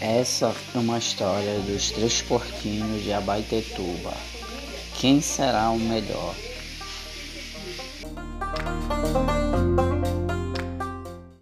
Essa é uma história dos três porquinhos de Abaitetuba. Quem será o melhor?